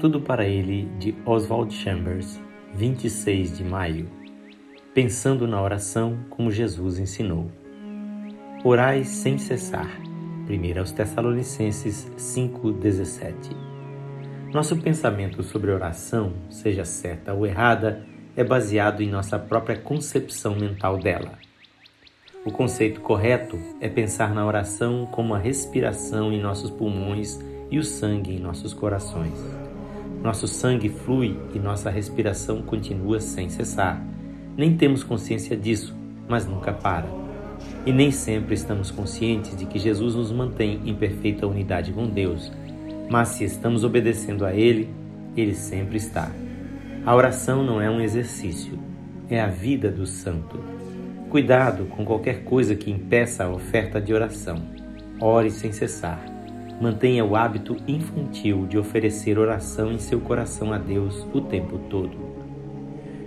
Tudo para ele de Oswald Chambers, 26 de maio. Pensando na oração como Jesus ensinou. Orai sem cessar. 1 aos Tessalonicenses 5:17. Nosso pensamento sobre oração, seja certa ou errada, é baseado em nossa própria concepção mental dela. O conceito correto é pensar na oração como a respiração em nossos pulmões e o sangue em nossos corações. Nosso sangue flui e nossa respiração continua sem cessar. Nem temos consciência disso, mas nunca para. E nem sempre estamos conscientes de que Jesus nos mantém em perfeita unidade com Deus, mas se estamos obedecendo a Ele, Ele sempre está. A oração não é um exercício, é a vida do santo. Cuidado com qualquer coisa que impeça a oferta de oração. Ore sem cessar. Mantenha o hábito infantil de oferecer oração em seu coração a Deus o tempo todo.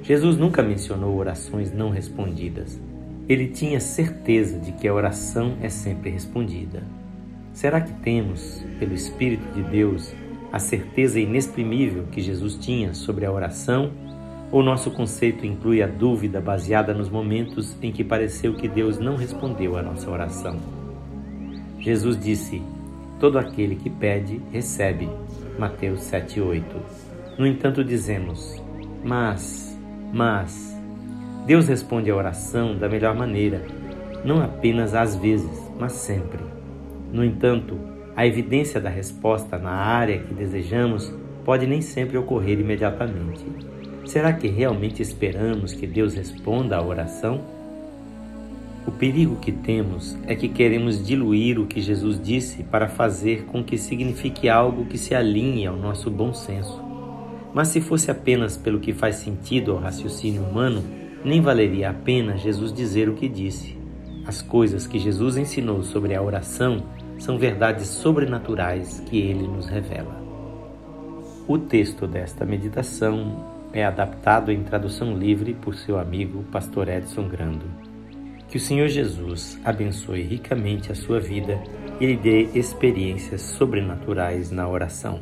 Jesus nunca mencionou orações não respondidas. Ele tinha certeza de que a oração é sempre respondida. Será que temos, pelo Espírito de Deus, a certeza inexprimível que Jesus tinha sobre a oração ou nosso conceito inclui a dúvida baseada nos momentos em que pareceu que Deus não respondeu à nossa oração? Jesus disse: Todo aquele que pede, recebe. Mateus 7:8. No entanto, dizemos: Mas, mas Deus responde à oração da melhor maneira, não apenas às vezes, mas sempre. No entanto, a evidência da resposta na área que desejamos pode nem sempre ocorrer imediatamente. Será que realmente esperamos que Deus responda à oração? O perigo que temos é que queremos diluir o que Jesus disse para fazer com que signifique algo que se alinhe ao nosso bom senso. Mas se fosse apenas pelo que faz sentido ao raciocínio humano, nem valeria a pena Jesus dizer o que disse. As coisas que Jesus ensinou sobre a oração são verdades sobrenaturais que ele nos revela. O texto desta meditação é adaptado em tradução livre por seu amigo Pastor Edson Grando. Que o Senhor Jesus abençoe ricamente a sua vida e lhe dê experiências sobrenaturais na oração.